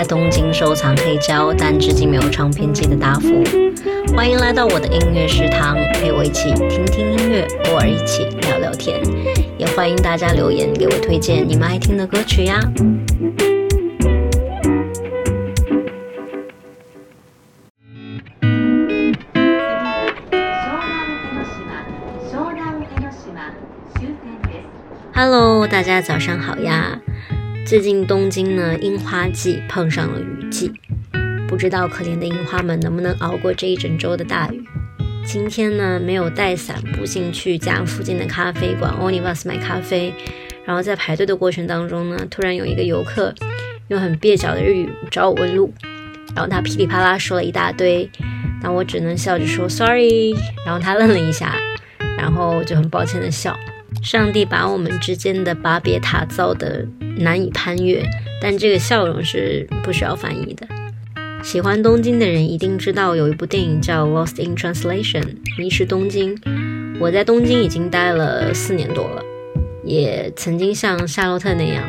在东京收藏黑胶，但至今没有唱片机的答复。欢迎来到我的音乐食堂，陪我一起听听音乐，偶尔一起聊聊天。也欢迎大家留言给我推荐你们爱听的歌曲呀。Hello，大家早上好呀。最近东京呢，樱花季碰上了雨季，不知道可怜的樱花们能不能熬过这一整周的大雨。今天呢，没有带伞，不幸去家附近的咖啡馆 Onibus 买咖啡，然后在排队的过程当中呢，突然有一个游客用很蹩脚的日语找我问路，然后他噼里啪啦说了一大堆，那我只能笑着说 Sorry，然后他愣了一下，然后就很抱歉的笑，上帝把我们之间的巴别塔造的。难以攀越，但这个笑容是不需要翻译的。喜欢东京的人一定知道有一部电影叫《Lost in Translation》，迷失东京。我在东京已经待了四年多了，也曾经像夏洛特那样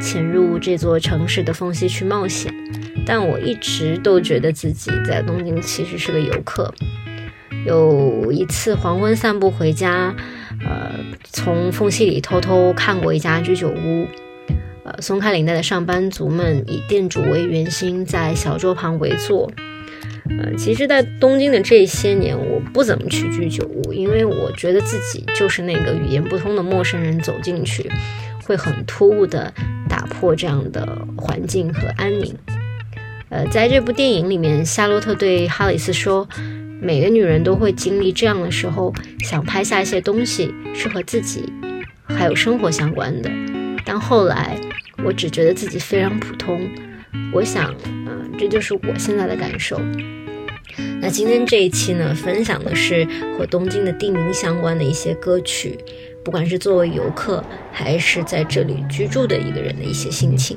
潜入这座城市的缝隙去冒险。但我一直都觉得自己在东京其实是个游客。有一次黄昏散步回家，呃，从缝隙里偷偷看过一家居酒屋。呃，松开领带的上班族们以店主为圆心，在小桌旁围坐。呃，其实，在东京的这些年，我不怎么去居酒屋，因为我觉得自己就是那个语言不通的陌生人，走进去会很突兀的打破这样的环境和安宁。呃，在这部电影里面，夏洛特对哈里斯说：“每个女人都会经历这样的时候，想拍下一些东西，是和自己还有生活相关的。”但后来，我只觉得自己非常普通。我想，嗯，这就是我现在的感受。那今天这一期呢，分享的是和东京的地名相关的一些歌曲，不管是作为游客，还是在这里居住的一个人的一些心情。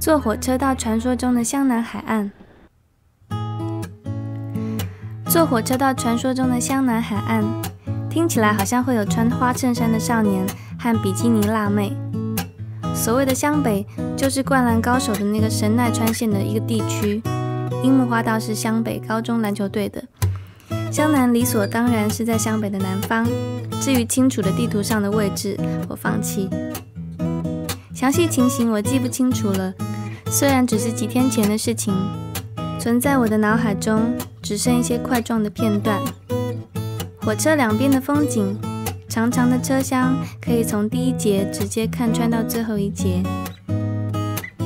坐火车到传说中的湘南海岸。坐火车到传说中的湘南海岸，听起来好像会有穿花衬衫的少年和比基尼辣妹。所谓的湘北，就是灌篮高手的那个神奈川县的一个地区。樱木花道是湘北高中篮球队的。湘南理所当然是在湘北的南方。至于清楚的地图上的位置，我放弃。详细情形我记不清楚了，虽然只是几天前的事情，存在我的脑海中。只剩一些块状的片段。火车两边的风景，长长的车厢可以从第一节直接看穿到最后一节。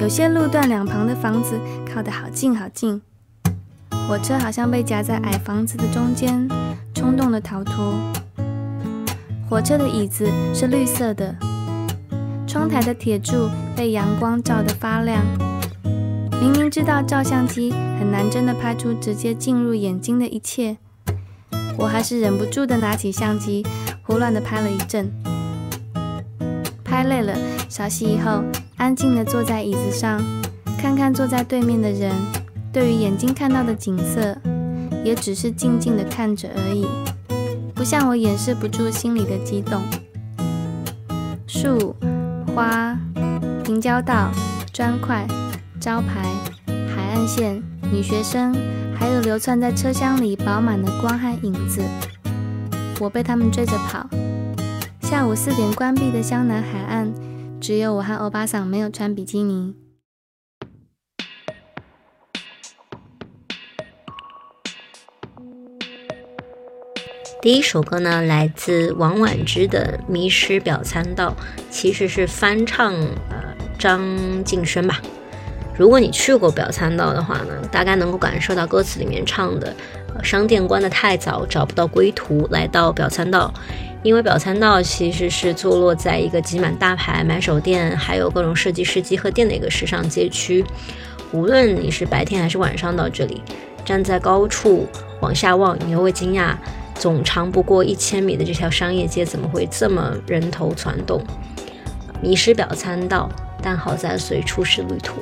有些路段两旁的房子靠得好近好近，火车好像被夹在矮房子的中间，冲动的逃脱。火车的椅子是绿色的，窗台的铁柱被阳光照得发亮。明明知道照相机很难真的拍出直接进入眼睛的一切，我还是忍不住的拿起相机，胡乱的拍了一阵。拍累了，稍息以后，安静的坐在椅子上，看看坐在对面的人，对于眼睛看到的景色，也只是静静的看着而已，不像我掩饰不住心里的激动。树、花、平交道、砖块。招牌、海岸线、女学生，还有流窜在车厢里饱满的光和影子，我被他们追着跑。下午四点关闭的湘南海岸，只有我和欧巴桑没有穿比基尼。第一首歌呢，来自王婉之的《迷失表参道》，其实是翻唱呃张敬轩吧。如果你去过表参道的话呢，大概能够感受到歌词里面唱的“商店关得太早，找不到归途”。来到表参道，因为表参道其实是坐落在一个挤满大牌买手店，还有各种设计师集合店的一个时尚街区。无论你是白天还是晚上到这里，站在高处往下望，你都会惊讶：总长不过一千米的这条商业街怎么会这么人头攒动？迷失表参道，但好在随处是旅途。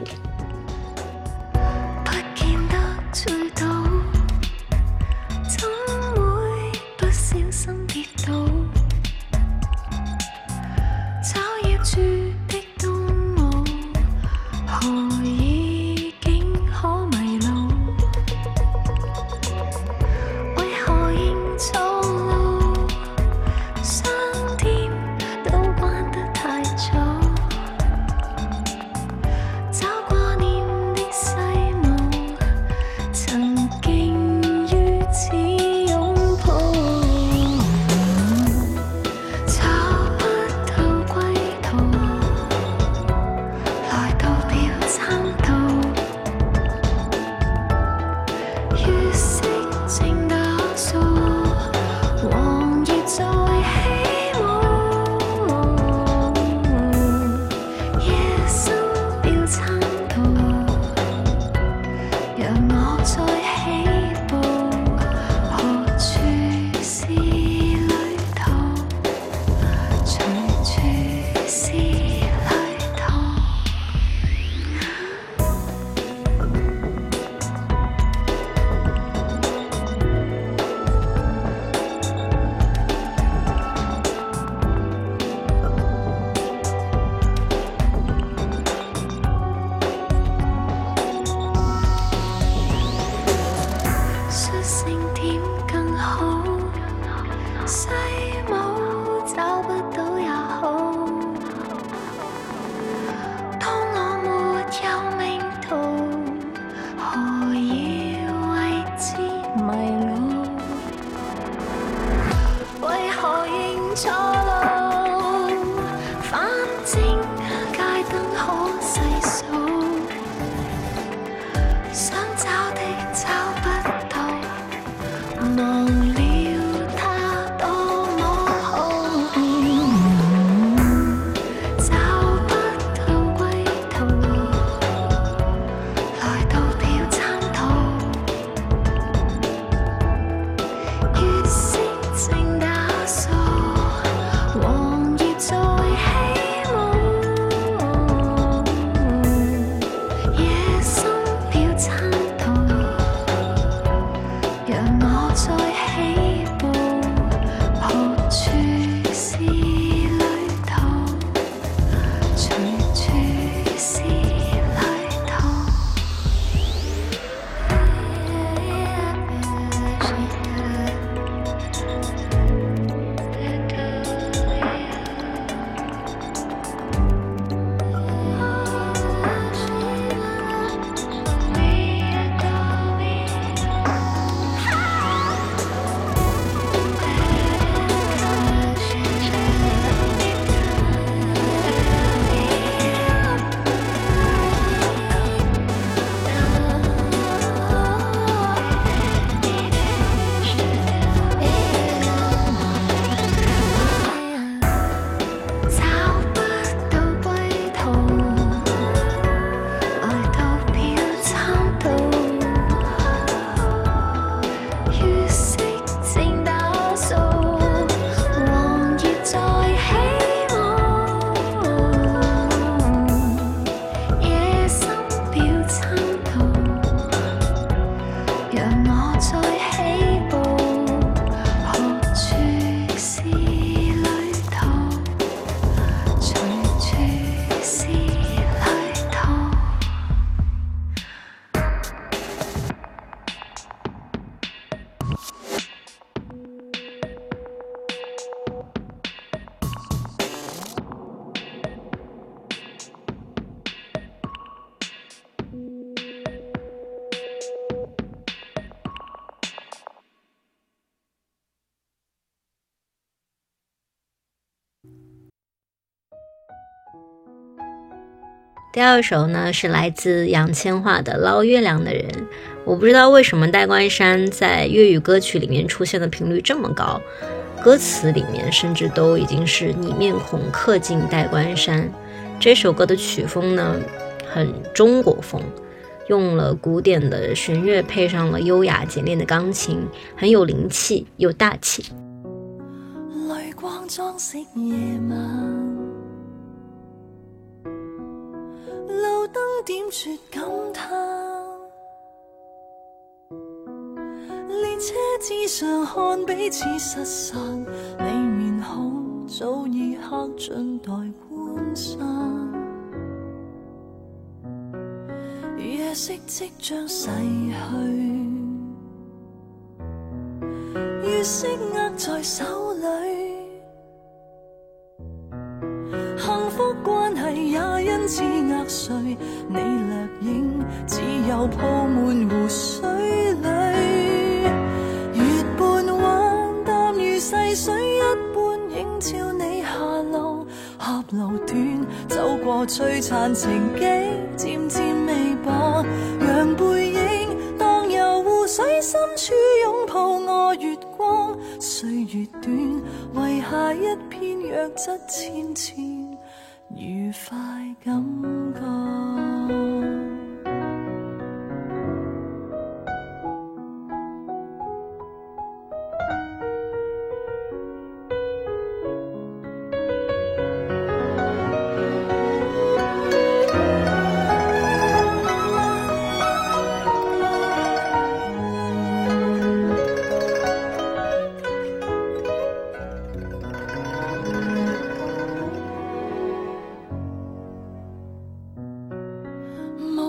succinct 第二首呢是来自杨千嬅的《捞月亮的人》，我不知道为什么戴冠山在粤语歌曲里面出现的频率这么高，歌词里面甚至都已经是你面孔刻进戴冠山。这首歌的曲风呢很中国风，用了古典的弦乐配上了优雅简练的钢琴，很有灵气又大气。点缀感叹，列车之上看彼此失散，你面孔早已刻进待观赏。夜色即将逝去，月色握在手里。幸福关系也因此压碎，你掠影，只有铺满湖水里。月半弯淡如细水一般映照你下落，峡路断，走过璀璨情景，渐渐微薄，让背影荡游湖水深处拥抱我月光，岁月短，遗下一片弱质纤纤。愉快感觉。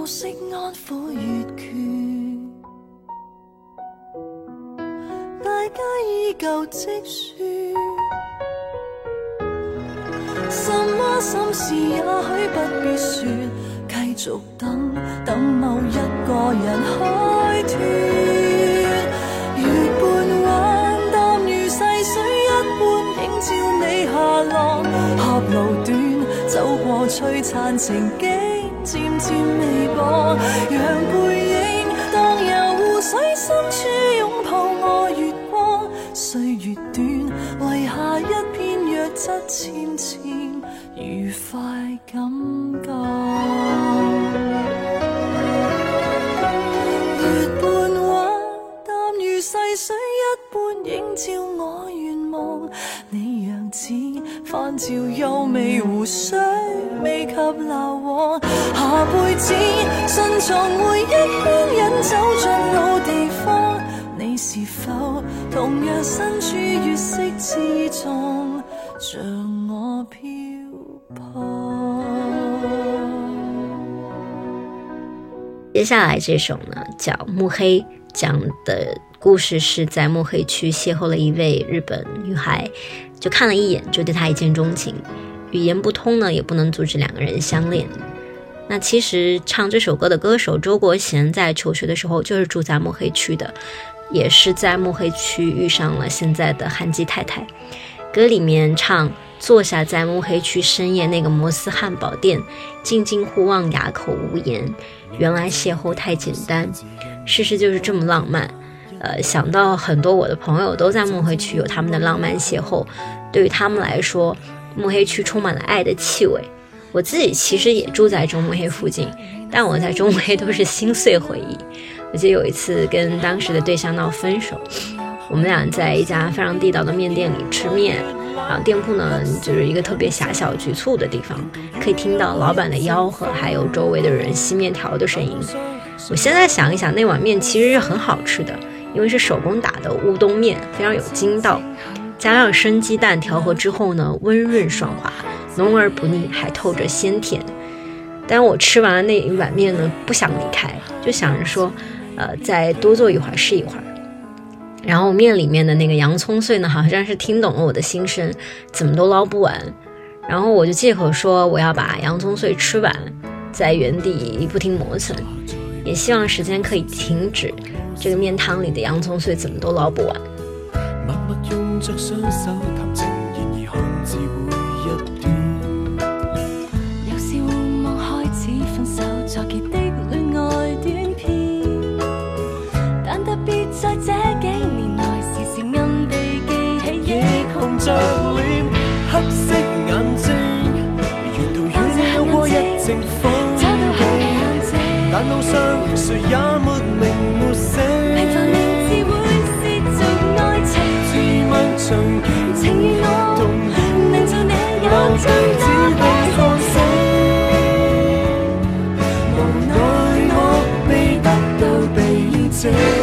旧识安抚越倦，大家依旧积雪，什么心事也许不必说，继续等，等某一个人开脱。月半弯淡如细水一般映照你下落，合路短，走过璀璨情景。渐渐微薄，让背影荡游湖水深处，拥抱我月光。岁月短，遗下一片弱质纤纤，愉快感觉。月半弯，淡如细水一般映照我愿望。你样子，泛照又微湖水。未及留和。下辈子，深藏回忆牵引走进老地方，你是否同样身处月色之中，像我漂泊？接下来这首呢，叫《暮黑》，讲的故事是在暮黑区邂逅了一位日本女孩，就看了一眼就对她一见钟情，语言不通呢，也不能阻止两个人相恋。那其实唱这首歌的歌手周国贤在求学的时候就是住在墨黑区的，也是在墨黑区遇上了现在的韩基太太。歌里面唱：“坐下在墨黑区深夜那个摩斯汉堡店，静静互望，哑口无言。原来邂逅太简单，事实就是这么浪漫。”呃，想到很多我的朋友都在墨黑区有他们的浪漫邂逅，对于他们来说。慕黑区充满了爱的气味，我自己其实也住在中慕黑附近，但我在中慕黑都是心碎回忆。我记得有一次跟当时的对象闹分手，我们俩在一家非常地道的面店里吃面，然后店铺呢就是一个特别狭小局促的地方，可以听到老板的吆喝，还有周围的人吸面条的声音。我现在想一想，那碗面其实是很好吃的，因为是手工打的乌冬面，非常有筋道。加上生鸡蛋调和之后呢，温润爽滑，浓而不腻，还透着鲜甜。但我吃完了那碗面呢，不想离开，就想着说，呃，再多坐一会儿，试一会儿。然后面里面的那个洋葱碎呢，好像是听懂了我的心声，怎么都捞不完。然后我就借口说我要把洋葱碎吃完，在原地不停磨蹭，也希望时间可以停止。这个面汤里的洋葱碎怎么都捞不完。握双手谈情，然而恨只会一点。由笑望开始分手，作结的恋爱短片。但特别在这几年来，时时暗地记起。也红着脸，黑色眼睛，沿途远有过一阵风。景，但路上谁？妻子被害无奈我未得到避者。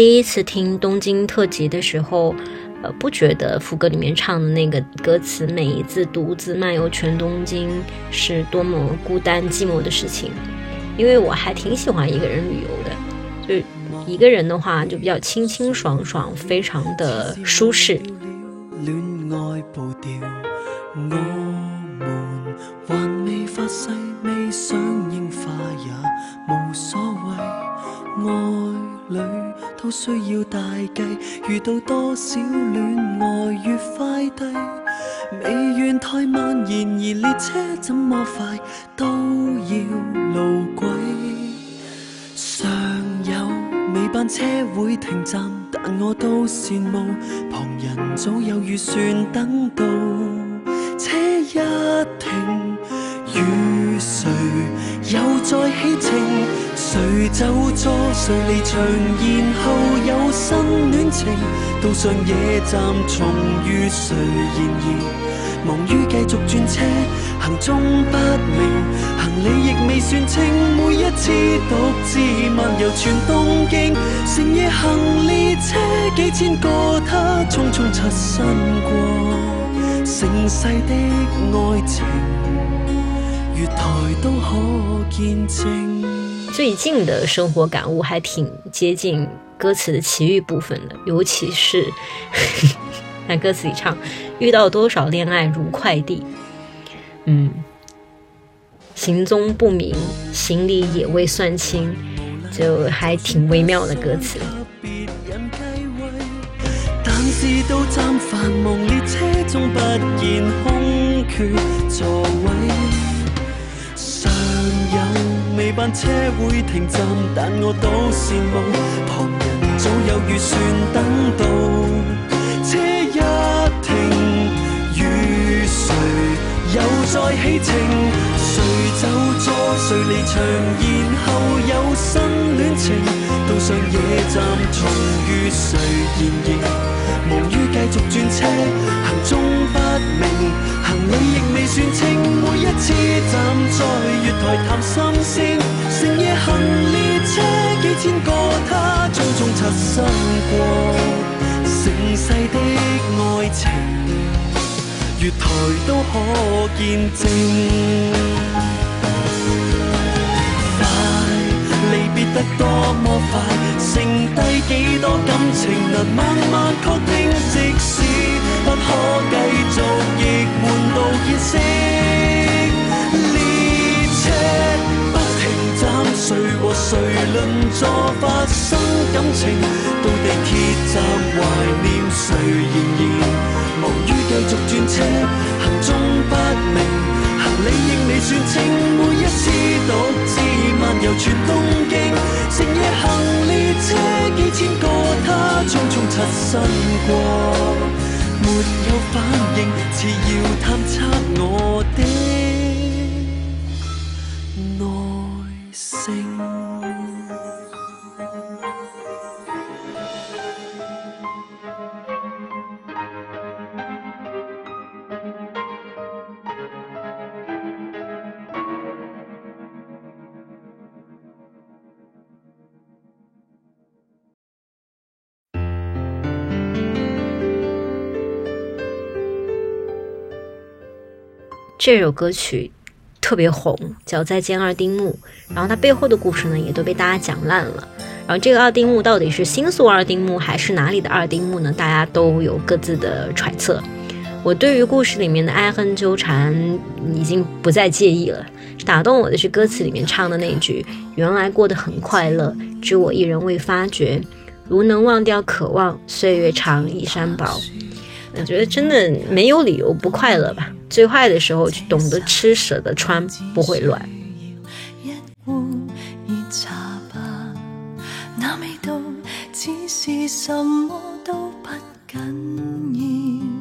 第一次听《东京特辑》的时候，呃，不觉得副歌里面唱的那个歌词“每一次独自漫游全东京”是多么孤单寂寞的事情，因为我还挺喜欢一个人旅游的，就一个人的话就比较清清爽爽，非常的舒适。爱无所谓，都需要大计，遇到多少恋爱越快递，未愿太慢，然而列车怎么快都要路轨。尚有尾班车会停站，但我都羡慕旁人早有预算，等到车一停，与谁？又再起程，谁就坐，谁离场，然后有新恋情。到上夜站，重遇谁？然而忙于继续转车，行踪不明，行李亦未算清。每一次独自漫游全东京，成夜行列车，几千个他匆匆擦身过，盛世的爱情。最近的生活感悟还挺接近歌词的奇遇部分的，尤其是那 歌词里唱，遇到多少恋爱如快递，嗯，行踪不明，行李也未算清，就还挺微妙的歌词。有未班车会停站，但我都羡慕旁人早有预算，等到车一停，与谁又再起程？谁走坐谁离场，然后有新恋情。到上野站，重遇谁然而忙于继续转车，行踪不明。行李亦未算清，每一次站在月台谈心声，成夜行列车，几千个他匆匆擦身过。盛世的爱情，月台都可见证。快，离别得多么快，剩低几多感情能慢慢确定，即使。不可继续，亦满到厌色。列车不停站，谁和谁邻座发生感情？到地铁站怀念谁？仍然忙于继续转车，行踪不明，行李亦未算清。每一次独自漫游全东京，静夜行列车，几千个他匆匆擦身过。似要探测我的。这首歌曲特别红，叫《再见二丁目》，然后它背后的故事呢，也都被大家讲烂了。然后这个二丁目到底是新宿二丁目还是哪里的二丁目呢？大家都有各自的揣测。我对于故事里面的爱恨纠缠已经不再介意了，打动我的是歌词里面唱的那句：“原来过得很快乐，只我一人未发觉。如能忘掉渴望，岁月长，衣衫薄。”我觉得真的没有理由不快乐吧最坏的时候懂得吃舍得穿不会乱一壶热茶吧那味道似是什么都不紧要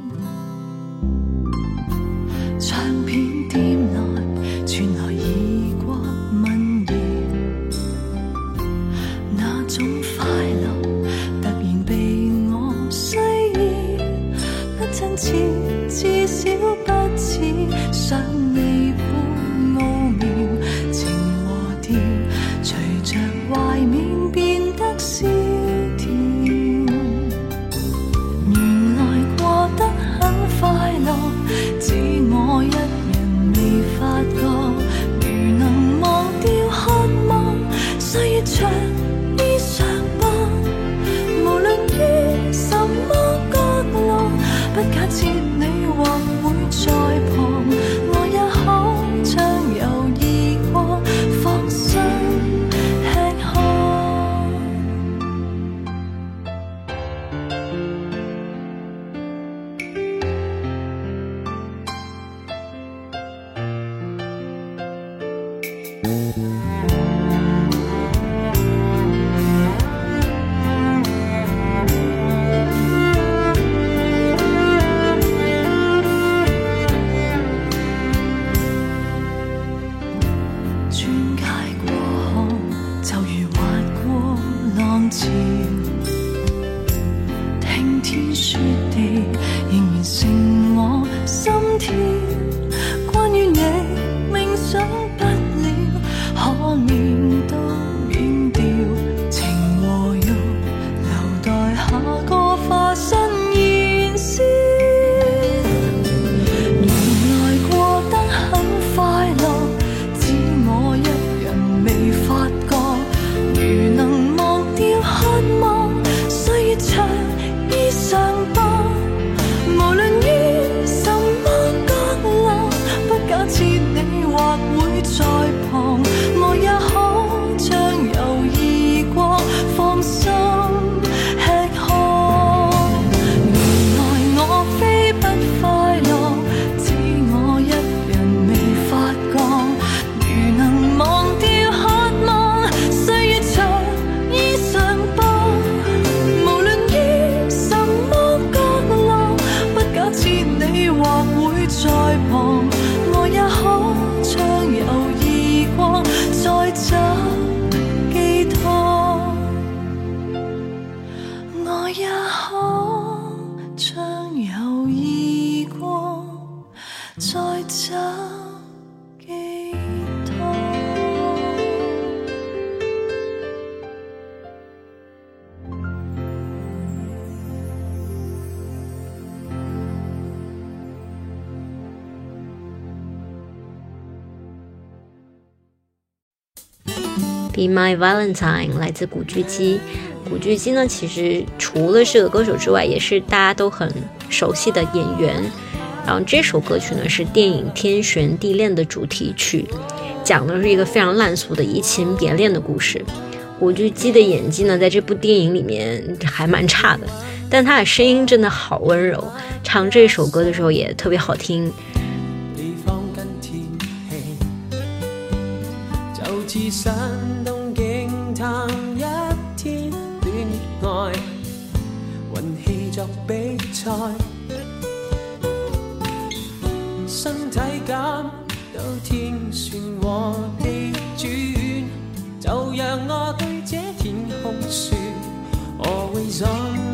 In my Valentine 来自古巨基。古巨基呢，其实除了是个歌手之外，也是大家都很熟悉的演员。然后这首歌曲呢是电影《天旋地恋》的主题曲，讲的是一个非常烂俗的移情别恋的故事。古巨基的演技呢，在这部电影里面还蛮差的，但他的声音真的好温柔，唱这首歌的时候也特别好听。身体感都天旋和地转，就让我对这天空说，我会想。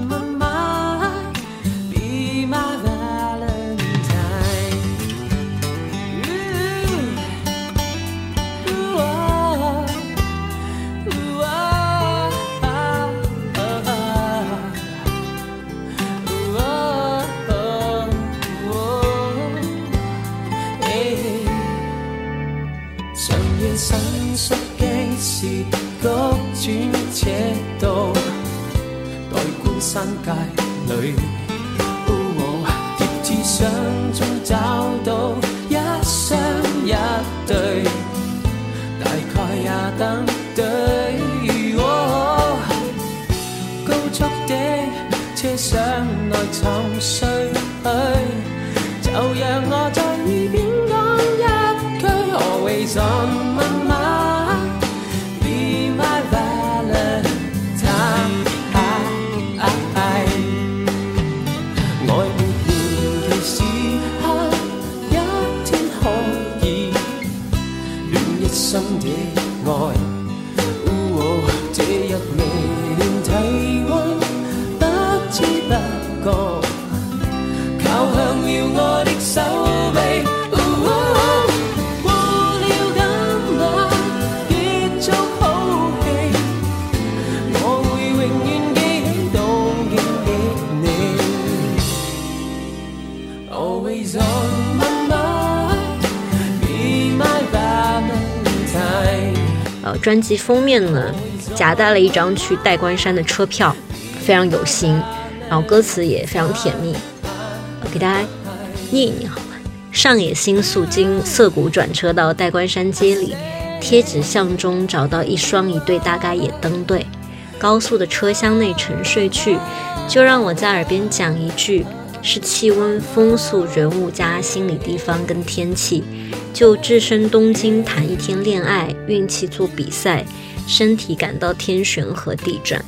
爱，这一微暖体温，不知不觉。专辑封面呢，夹带了一张去代官山的车票，非常有心。然后歌词也非常甜蜜，给大家念一念好吧。上野新宿经涩谷转车到代官山街里，贴纸巷中找到一双一对，大概也登对。高速的车厢内沉睡去，就让我在耳边讲一句。是气温、风速、人物加心理、地方跟天气，就置身东京谈一天恋爱，运气做比赛，身体感到天旋和地转。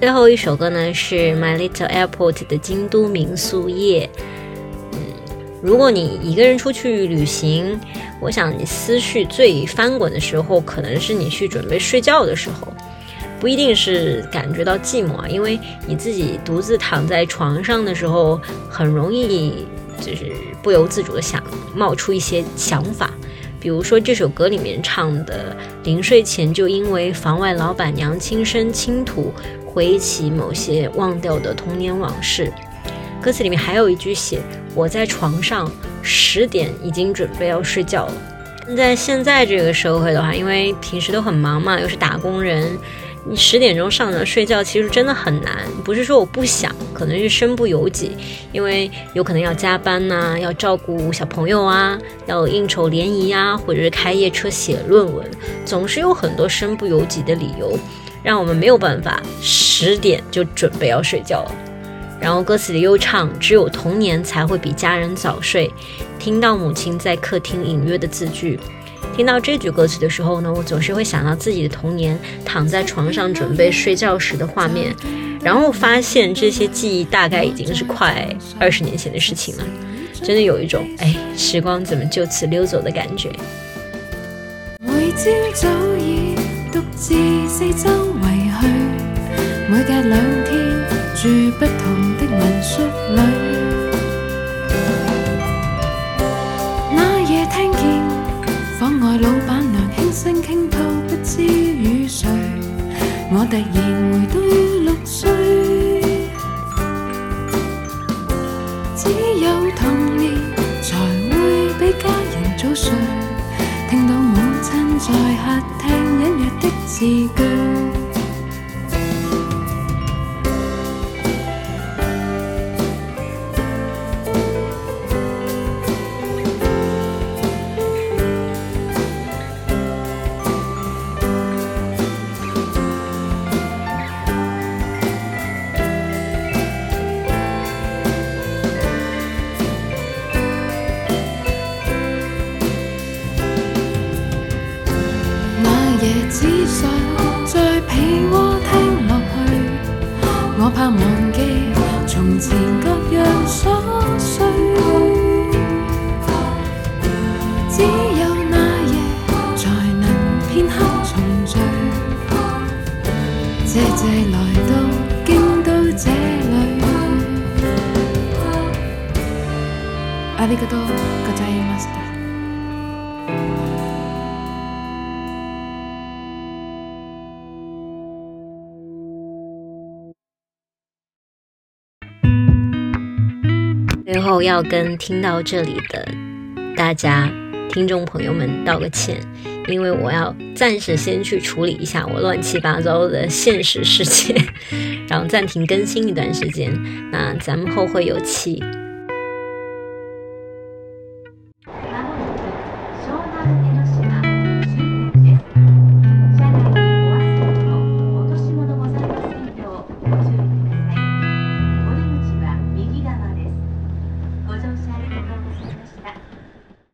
最后一首歌呢，是 My Little Airport 的《京都民宿夜》。如果你一个人出去旅行，我想你思绪最翻滚的时候，可能是你去准备睡觉的时候，不一定是感觉到寂寞啊，因为你自己独自躺在床上的时候，很容易就是不由自主的想冒出一些想法，比如说这首歌里面唱的，临睡前就因为房外老板娘轻声轻吐，回忆起某些忘掉的童年往事。歌词里面还有一句写：“我在床上十点已经准备要睡觉了。”在现在这个社会的话，因为平时都很忙嘛，又是打工人，你十点钟上床睡觉其实真的很难。不是说我不想，可能是身不由己，因为有可能要加班呐，要照顾小朋友啊，要应酬联谊啊，或者是开夜车写论文，总是有很多身不由己的理由，让我们没有办法十点就准备要睡觉了。然后歌词里又唱，只有童年才会比家人早睡。听到母亲在客厅隐约的字句，听到这句歌词的时候呢，我总是会想到自己的童年，躺在床上准备睡觉时的画面。然后发现这些记忆大概已经是快二十年前的事情了，真的有一种哎，时光怎么就此溜走的感觉。每每朝早已独自四周围去，隔两天不同。闻说里，那夜听见房外老板娘轻声倾吐，不知与谁。我突然回到六岁，只有童年才会比家人早睡，听到母亲在客厅隐约的字句。非常感谢大家的收听。最后要跟听到这里的大家、听众朋友们道个歉，因为我要暂时先去处理一下我乱七八糟的现实世界，然后暂停更新一段时间。那咱们后会有期。